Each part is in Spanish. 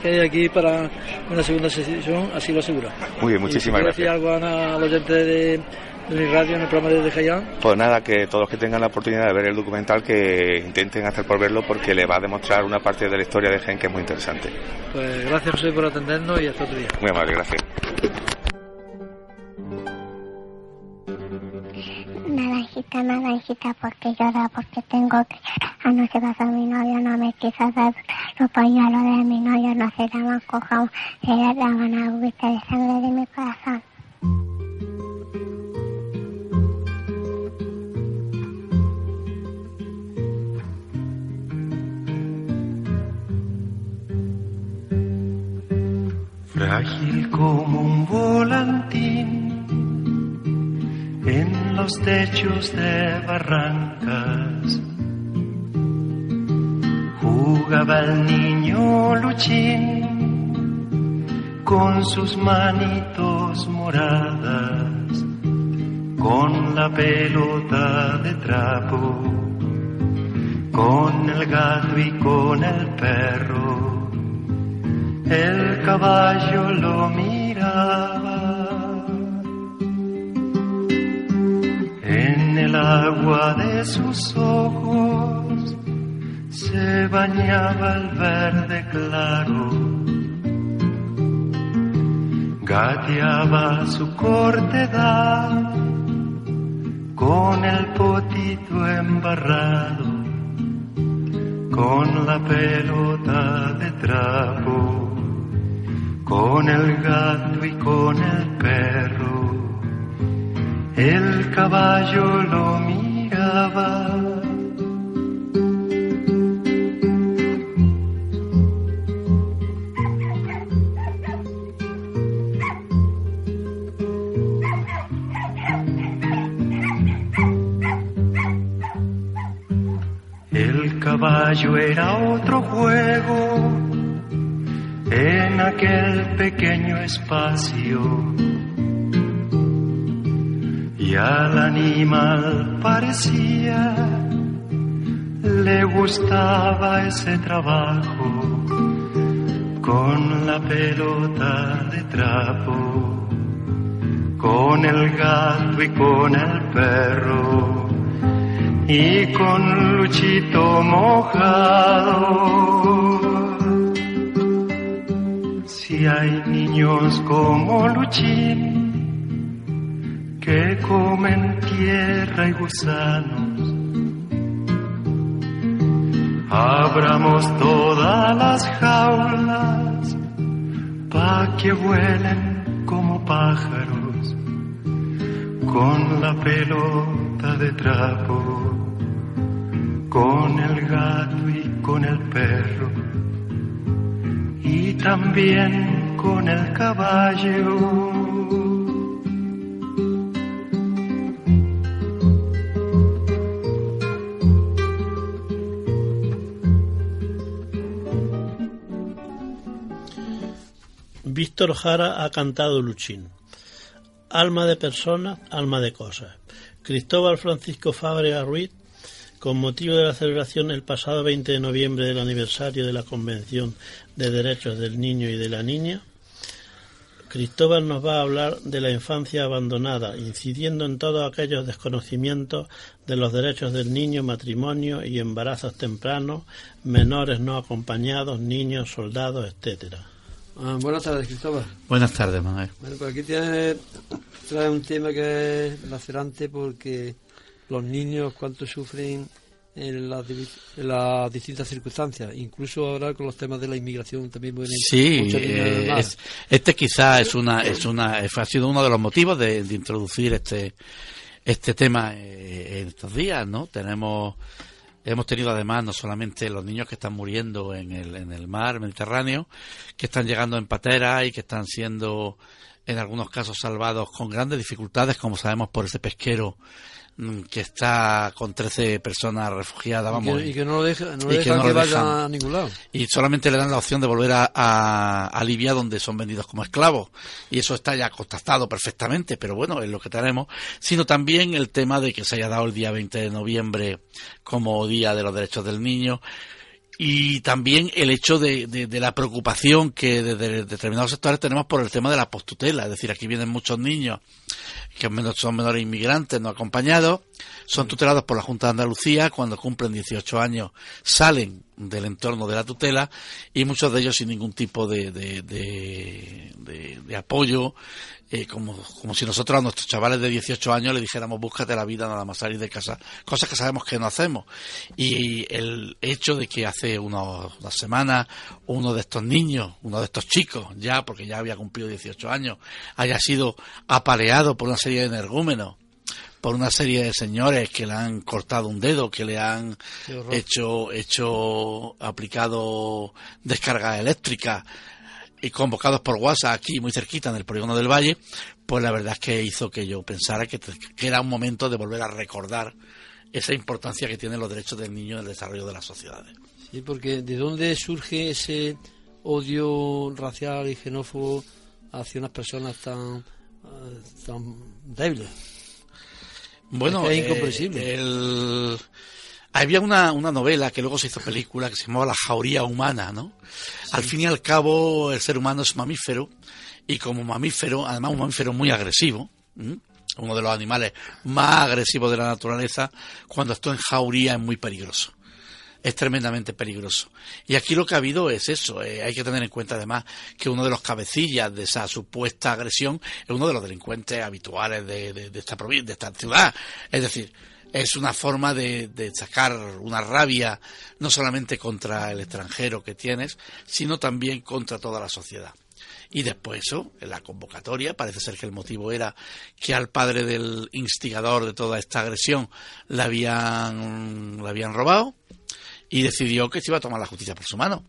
que hay aquí para una segunda sesión así lo asegura. Muy bien, muchísimas ¿Y si gracias. algo Ana, al oyente de, de mi radio en el programa de Jayán? Pues nada, que todos los que tengan la oportunidad de ver el documental que intenten hacer por verlo porque le va a demostrar una parte de la historia de Gen que es muy interesante. Pues gracias José por atendernos y hasta otro día. Muy amable, gracias. Naranjita, naranjita, porque llora, porque tengo que anoche pasó mi novio, no me quiso dar los pañuelos de mi novio, no se llaman cojón, se llaman agüita de sangre de mi corazón. frágil como un volantín los techos de barrancas. Jugaba el niño Luchín con sus manitos moradas, con la pelota de trapo, con el gato y con el perro el caballo lo miraba. De sus ojos se bañaba el verde claro. Gateaba su cortedad con el potito embarrado, con la pelota de trapo con el gato y con el perro. El caballo lo El caballo era otro juego en aquel pequeño espacio. Y al animal parecía le gustaba ese trabajo con la pelota de trapo, con el gato y con el perro y con Luchito mojado. Si hay niños como Luchín que comen tierra y gusanos, abramos todas las jaulas pa' que vuelen como pájaros con la pelota de trapo, con el gato y con el perro y también con el caballo. Víctor Jara ha cantado Luchín. Alma de persona, alma de cosas. Cristóbal Francisco Fábrega Ruiz, con motivo de la celebración el pasado 20 de noviembre del aniversario de la Convención de Derechos del Niño y de la Niña, Cristóbal nos va a hablar de la infancia abandonada, incidiendo en todos aquellos desconocimientos de los derechos del niño, matrimonio y embarazos tempranos, menores no acompañados, niños, soldados, etcétera. Ah, buenas tardes, Cristóbal. Buenas tardes, Manuel. Bueno, pues aquí tienes, trae un tema que es lacerante porque los niños cuánto sufren en las, divi- en las distintas circunstancias, incluso ahora con los temas de la inmigración también vienen Sí, eh, es- este quizás es una, es una, ha sido uno de los motivos de, de introducir este, este tema eh, en estos días, ¿no? Tenemos, hemos tenido además no solamente los niños que están muriendo en el, en el mar Mediterráneo, que están llegando en patera y que están siendo en algunos casos salvados con grandes dificultades, como sabemos por ese pesquero que está con 13 personas refugiadas, Y vamos. que, y que no lo deja, no y que no que dejan. a ningún lado. y solamente le dan la opción de volver a, a, a Libia donde son vendidos como esclavos y eso está ya constatado perfectamente pero bueno es lo que tenemos sino también el tema de que se haya dado el día 20 de noviembre como día de los derechos del niño y también el hecho de, de, la preocupación que desde determinados sectores tenemos por el tema de la postutela. Es decir, aquí vienen muchos niños que son menores inmigrantes no acompañados, son tutelados por la Junta de Andalucía, cuando cumplen 18 años salen del entorno de la tutela y muchos de ellos sin ningún tipo de, de, de, de apoyo eh, como, como si nosotros a nuestros chavales de 18 años le dijéramos búscate la vida nada más salir de casa, cosas que sabemos que no hacemos. Y el hecho de que hace unos, unas semanas uno de estos niños, uno de estos chicos, ya porque ya había cumplido 18 años, haya sido apaleado por una serie de energúmenos, por una serie de señores que le han cortado un dedo, que le han hecho, hecho, aplicado descarga eléctrica, y convocados por WhatsApp aquí muy cerquita en el polígono del Valle, pues la verdad es que hizo que yo pensara que, era un momento de volver a recordar esa importancia que tienen los derechos del niño en el desarrollo de las sociedades. Sí, porque ¿de dónde surge ese odio racial y xenófobo hacia unas personas tan, eh, tan débiles? Bueno, es, incomprensible. el había una, una novela que luego se hizo película que se llamaba La jauría humana, ¿no? Al fin y al cabo, el ser humano es mamífero y como mamífero, además un mamífero muy agresivo, uno de los animales más agresivos de la naturaleza, cuando está en jauría es muy peligroso. Es tremendamente peligroso. Y aquí lo que ha habido es eso. Eh, hay que tener en cuenta además que uno de los cabecillas de esa supuesta agresión es uno de los delincuentes habituales de, de esta provincia, de esta ciudad. Es decir, es una forma de, sacar una rabia no solamente contra el extranjero que tienes, sino también contra toda la sociedad. Y después eso, en la convocatoria, parece ser que el motivo era que al padre del instigador de toda esta agresión le habían, le habían robado y decidió que se iba a tomar la justicia por su mano.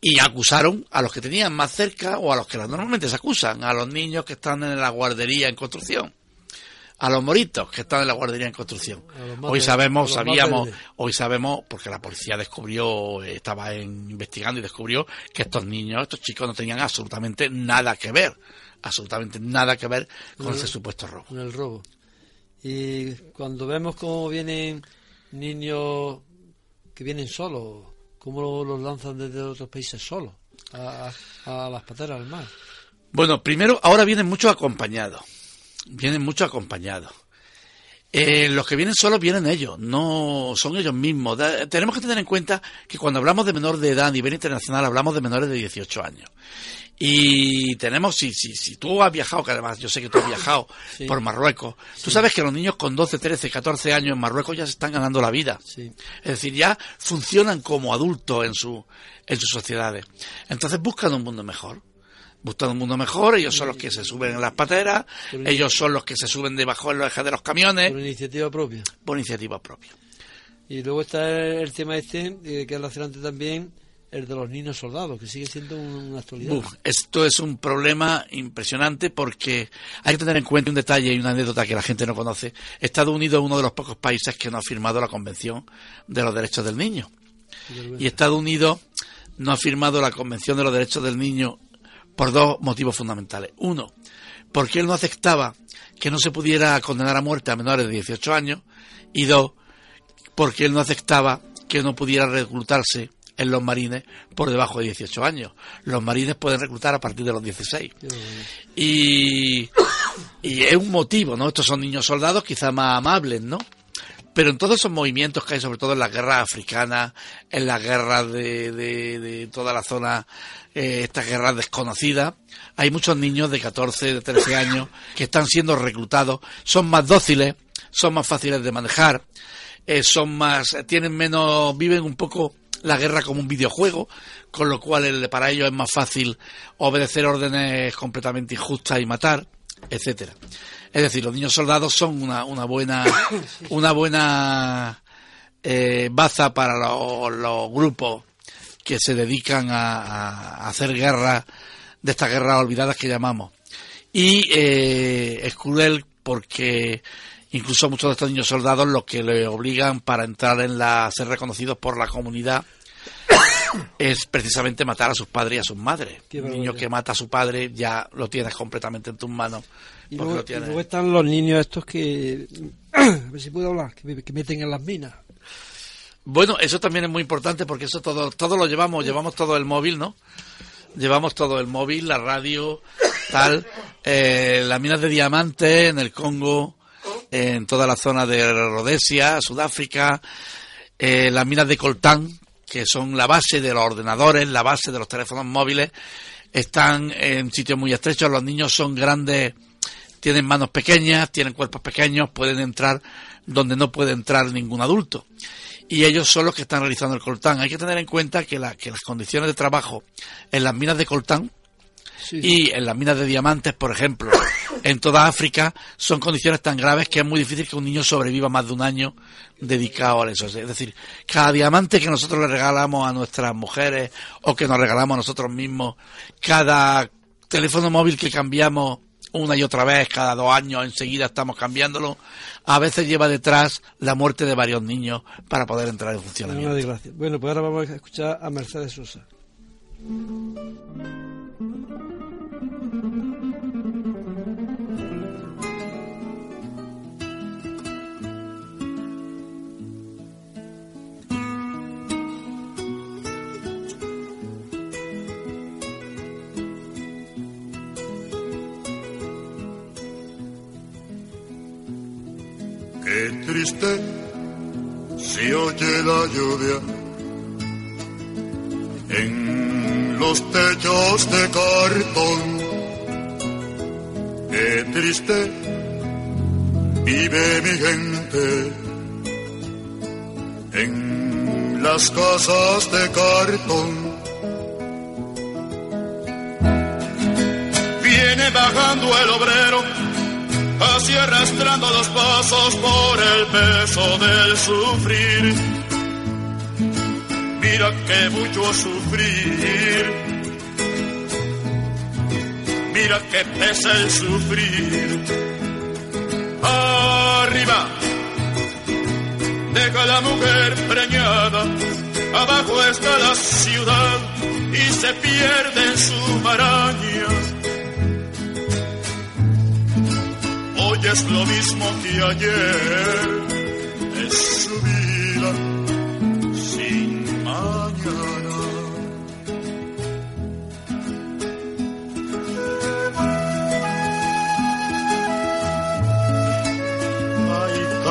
Y acusaron a los que tenían más cerca o a los que normalmente se acusan, a los niños que están en la guardería en construcción a los moritos que están en la guardería en construcción. Hoy sabemos, sabíamos, hoy sabemos, porque la policía descubrió, estaba investigando y descubrió que estos niños, estos chicos no tenían absolutamente nada que ver, absolutamente nada que ver con ese supuesto robo. Con el robo. Y cuando vemos cómo vienen niños que vienen solos, cómo los lanzan desde otros países solos a, las pateras del mar. Bueno, primero, ahora vienen muchos acompañados vienen mucho acompañados. Eh, los que vienen solos vienen ellos, no son ellos mismos. tenemos que tener en cuenta que cuando hablamos de menor de edad a nivel internacional hablamos de menores de 18 años. Y tenemos, si, si, si tú has viajado, que además yo sé que tú has viajado por Marruecos, tú sabes que los niños con 12, 13, 14 años en Marruecos ya se están ganando la vida. Es decir, ya funcionan como adultos en, su, en sus sociedades. Entonces buscan un mundo mejor buscando un mundo mejor, ellos son los que se suben en las pateras, ellos son los que se suben debajo en los ejes de los camiones. Por iniciativa propia. Por iniciativa propia. Y luego está el tema este, eh, que es lacerante también, el de los niños soldados, que sigue siendo una actualidad. esto es un problema impresionante porque hay que tener en cuenta un detalle y una anécdota que la gente no conoce. Estados Unidos es uno de los pocos países que no ha firmado la Convención de los Derechos del Niño. Y Estados Unidos no ha firmado la Convención de los Derechos del Niño por dos motivos fundamentales. Uno, porque él no aceptaba que no se pudiera condenar a muerte a menores de 18 años. Y dos, porque él no aceptaba que no pudiera reclutarse en los marines por debajo de 18 años. Los marines pueden reclutar a partir de los 16. Y, y es un motivo, ¿no? Estos son niños soldados quizá más amables, ¿no? Pero en todos esos movimientos que hay, sobre todo en las guerras africanas, en las guerras de, de, toda la zona, eh, estas guerras desconocidas, hay muchos niños de 14, de 13 años que están siendo reclutados, son más dóciles, son más fáciles de manejar, eh, son más, tienen menos, viven un poco la guerra como un videojuego, con lo cual para ellos es más fácil obedecer órdenes completamente injustas y matar, etcétera. Es decir, los niños soldados son una, una buena, una buena eh, baza para los, grupos que se dedican a, hacer guerra, de estas guerras olvidadas que llamamos. Y eh, es cruel porque incluso muchos de estos niños soldados lo que le obligan para entrar en la, ser reconocidos por la comunidad es precisamente matar a sus padres y a sus madres. Un niño que mata a su padre ya lo tienes completamente en tus manos y luego, están los niños estos que, a ver si puedo hablar, que, meten en las minas. Bueno, eso también es muy importante porque eso todo, todo lo llevamos, llevamos todo el móvil, ¿no? Llevamos todo el móvil, la radio, tal, eh, las minas de diamantes en el Congo, en toda la zona de Rhodesia, Sudáfrica, eh, las minas de coltán, que son la base de los ordenadores, la base de los teléfonos móviles, están en sitios muy estrechos, los niños son grandes, tienen manos pequeñas, tienen cuerpos pequeños, pueden entrar donde no puede entrar ningún adulto. Y ellos son los que están realizando el coltán. Hay que tener en cuenta que, la, que las condiciones de trabajo en las minas de coltán y en las minas de diamantes, por ejemplo, en toda África, son condiciones tan graves que es muy difícil que un niño sobreviva más de un año dedicado a eso. Es decir, cada diamante que nosotros le regalamos a nuestras mujeres o que nos regalamos a nosotros mismos, cada teléfono móvil que cambiamos una y otra vez, cada dos años, enseguida estamos cambiándolo, a veces lleva detrás la muerte de varios niños para poder entrar en funcionamiento. Bueno, pues ahora vamos a escuchar a Mercedes Sosa. Qué triste se oye la lluvia en los techos de cartón. Triste vive mi gente en las casas de cartón. Viene bajando el obrero así arrastrando los pasos por el peso del sufrir. Mira que mucho sufrir, mira que pesa el sufrir. Arriba, deja la mujer preñada, abajo está la ciudad y se pierde en su maraña hoy es lo mismo que ayer, es su vida sin mañana.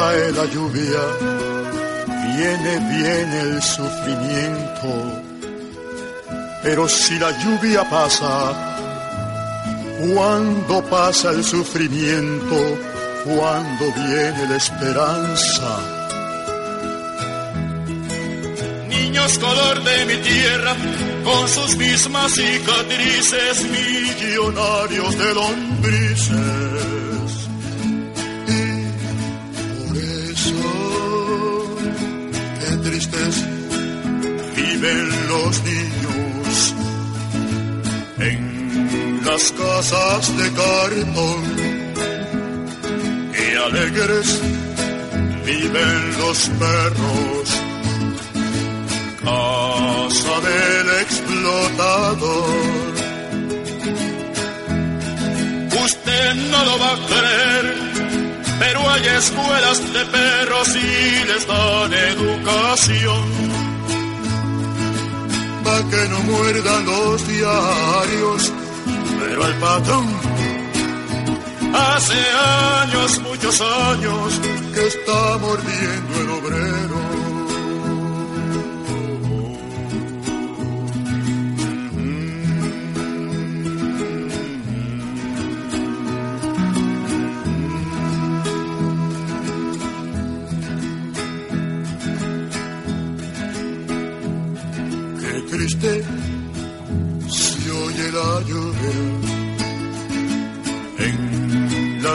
Cae la lluvia, viene, viene el sufrimiento, pero si la lluvia pasa, cuando pasa el sufrimiento, cuando viene la esperanza. Niños color de mi tierra, con sus mismas cicatrices, millonarios de lombrices. Viven los niños en las casas de cartón y alegres viven los perros. Casa del explotador. Usted no lo va a creer, pero hay escuelas de perros y les dan educación. Pa' que no muerdan los diarios pero el patrón hace años, muchos años, que está mordiendo el obrero.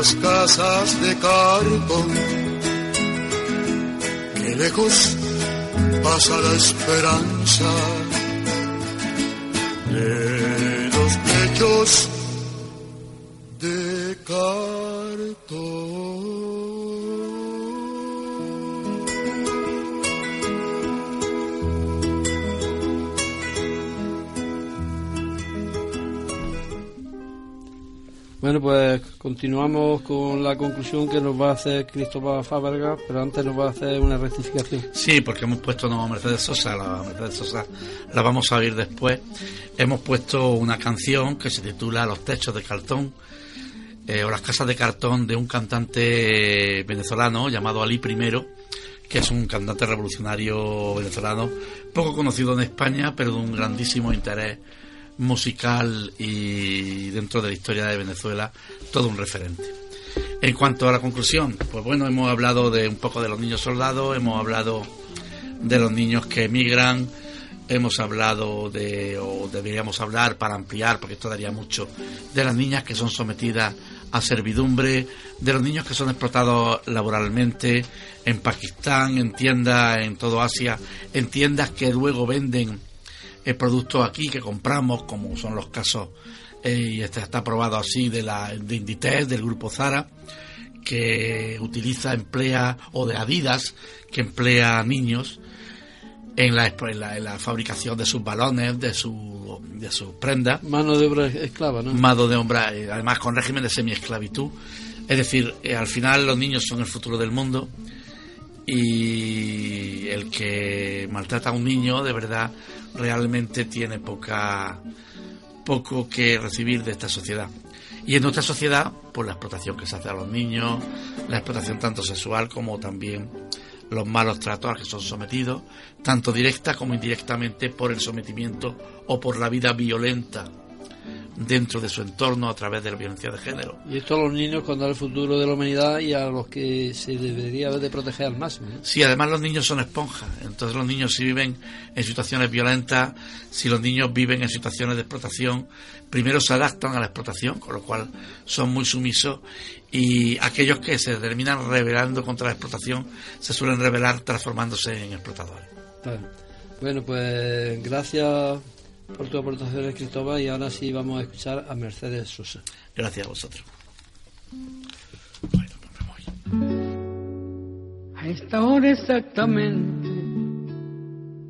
Las casas de cartón. Que lejos pasa la esperanza de los pechos Bueno, pues continuamos con la conclusión que nos va a hacer Cristóbal Fábrega, pero antes nos va a hacer una rectificación. Sí, porque hemos puesto no Mercedes Sosa, la Mercedes Sosa la vamos a oír después. Hemos puesto una canción que se titula Los techos de cartón eh, o las casas de cartón de un cantante venezolano llamado Ali I, que es un cantante revolucionario venezolano, poco conocido en España, pero de un grandísimo interés musical y dentro de la historia de Venezuela todo un referente. En cuanto a la conclusión, pues bueno, hemos hablado de un poco de los niños soldados, hemos hablado de los niños que emigran, hemos hablado de, o deberíamos hablar para ampliar, porque esto daría mucho, de las niñas que son sometidas a servidumbre, de los niños que son explotados laboralmente en Pakistán, en tiendas en todo Asia, en tiendas que luego venden el producto aquí que compramos, como son los casos, eh, y este está probado así, de, la, de Inditex, del grupo Zara, que utiliza, emplea, o de Adidas, que emplea niños en la, en la, fabricación de sus balones, de, su, de sus prendas. Mano de obra esclava, ¿no? Mano de obra, eh, además con régimen de semi-esclavitud. Es decir, eh, al final los niños son el futuro del mundo y el que maltrata a un niño de verdad realmente tiene poca poco que recibir de esta sociedad. Y en nuestra sociedad, pues la explotación que se hace a los niños, la explotación tanto sexual como también los malos tratos a los que son sometidos, tanto directa como indirectamente por el sometimiento o por la vida violenta dentro de su entorno a través de la violencia de género. Y esto a los niños cuando el futuro de la humanidad y a los que se debería de proteger al máximo. Sí, además los niños son esponjas. Entonces los niños si viven en situaciones violentas, si los niños viven en situaciones de explotación, primero se adaptan a la explotación, con lo cual son muy sumisos y aquellos que se terminan rebelando contra la explotación se suelen rebelar transformándose en explotadores. Bueno, pues gracias por tu aportación, Cristóbal, y ahora sí vamos a escuchar a Mercedes Sosa. Gracias a vosotros. A esta hora exactamente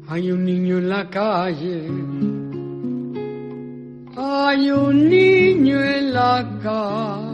hay un niño en la calle. Hay un niño en la calle.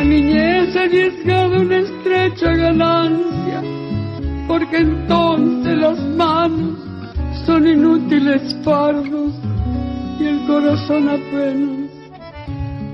la niñez arriesgado una estrecha ganancia, porque entonces las manos son inútiles fardos y el corazón apenas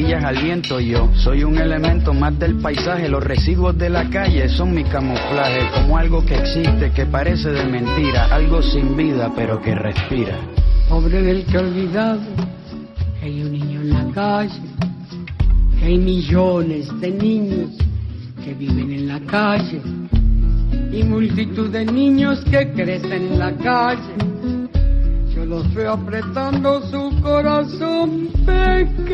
tetillas al viento. Yo soy un elemento más del paisaje, los residuos de la calle son mi camuflaje, como algo que existe, que parece de mentira, algo sin vida pero que respira. Pobre del que olvidado hay un niño en la calle, hay millones de niños que viven en la calle y multitud de niños que crecen en la calle. Los veo apretando su corazón pequeño,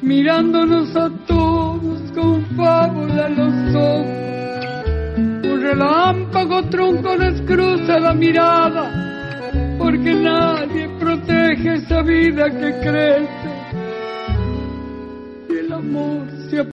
mirándonos a todos con fábula en los ojos. Un relámpago tronco les cruza la mirada, porque nadie protege esa vida que crece. Y el amor